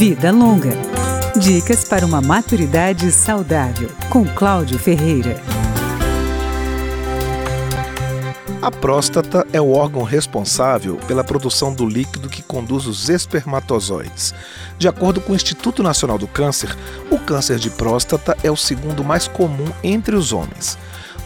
Vida Longa. Dicas para uma maturidade saudável, com Cláudio Ferreira. A próstata é o órgão responsável pela produção do líquido que conduz os espermatozoides. De acordo com o Instituto Nacional do Câncer, o câncer de próstata é o segundo mais comum entre os homens.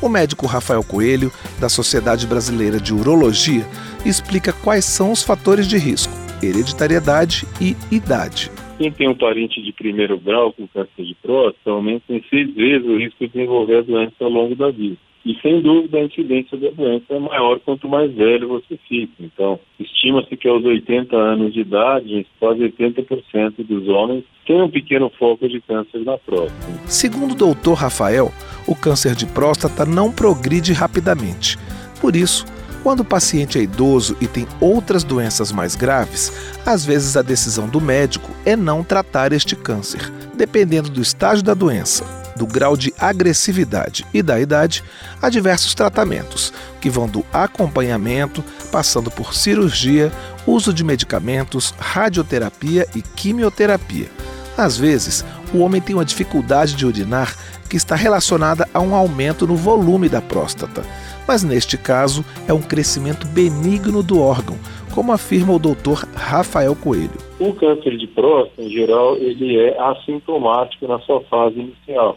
O médico Rafael Coelho, da Sociedade Brasileira de Urologia, explica quais são os fatores de risco, hereditariedade e idade. Quem tem um parente de primeiro grau com câncer de próstata aumenta em seis vezes o risco de desenvolver a doença ao longo da vida. E sem dúvida a incidência da doença é maior quanto mais velho você fica. Então, estima-se que aos 80 anos de idade, quase 80% dos homens têm um pequeno foco de câncer na próstata. Segundo o doutor Rafael, o câncer de próstata não progride rapidamente. Por isso, quando o paciente é idoso e tem outras doenças mais graves, às vezes a decisão do médico é não tratar este câncer, dependendo do estágio da doença, do grau de agressividade e da idade, há diversos tratamentos, que vão do acompanhamento, passando por cirurgia, uso de medicamentos, radioterapia e quimioterapia. Às vezes, o homem tem uma dificuldade de urinar que está relacionada a um aumento no volume da próstata mas neste caso é um crescimento benigno do órgão, como afirma o doutor Rafael Coelho. O câncer de próstata, em geral, ele é assintomático na sua fase inicial.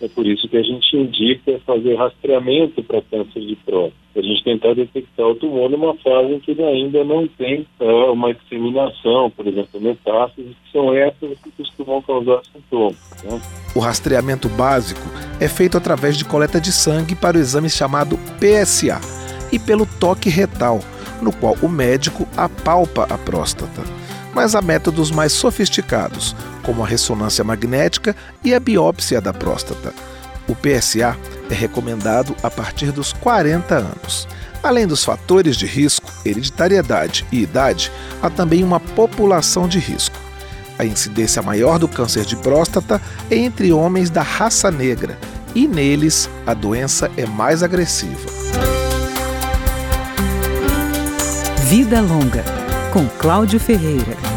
É por isso que a gente indica fazer rastreamento para câncer de próstata. A gente tentar detectar o tumor numa fase em que ele ainda não tem é, uma disseminação, por exemplo, metástases, que são essas que costumam causar sintomas. Né? O rastreamento básico é feito através de coleta de sangue para o exame chamado PSA e pelo toque retal, no qual o médico apalpa a próstata. Mas há métodos mais sofisticados, como a ressonância magnética e a biópsia da próstata. O PSA é recomendado a partir dos 40 anos. Além dos fatores de risco, hereditariedade e idade, há também uma população de risco. A incidência maior do câncer de próstata é entre homens da raça negra e neles a doença é mais agressiva. Vida Longa, com Cláudio Ferreira.